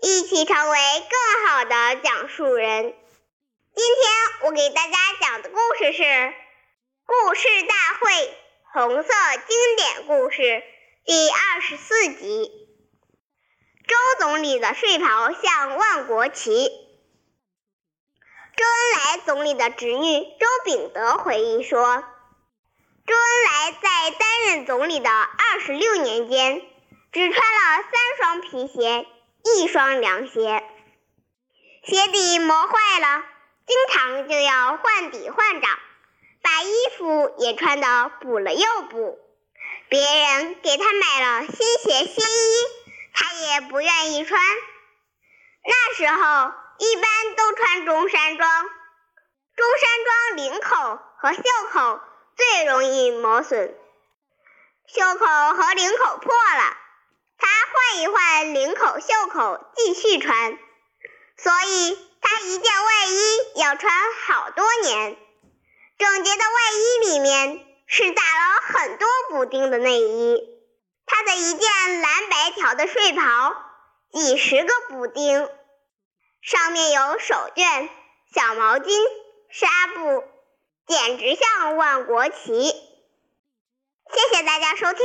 一起成为更好的讲述人。今天我给大家讲的故事是《故事大会红色经典故事》第二十四集。周总理的睡袍像万国旗。周恩来总理的侄女周秉德回忆说。周恩来在担任总理的二十六年间，只穿了三双皮鞋，一双凉鞋，鞋底磨坏了，经常就要换底换掌，把衣服也穿得补了又补。别人给他买了新鞋新衣，他也不愿意穿。那时候一般都穿中山装，中山装领口和袖口。最容易磨损，袖口和领口破了，换一换领口、袖口继续穿，所以他一件外衣要穿好多年。整洁的外衣里面是打了很多补丁的内衣，他的一件蓝白条的睡袍，几十个补丁，上面有手绢、小毛巾、纱布。简直像万国旗！谢谢大家收听，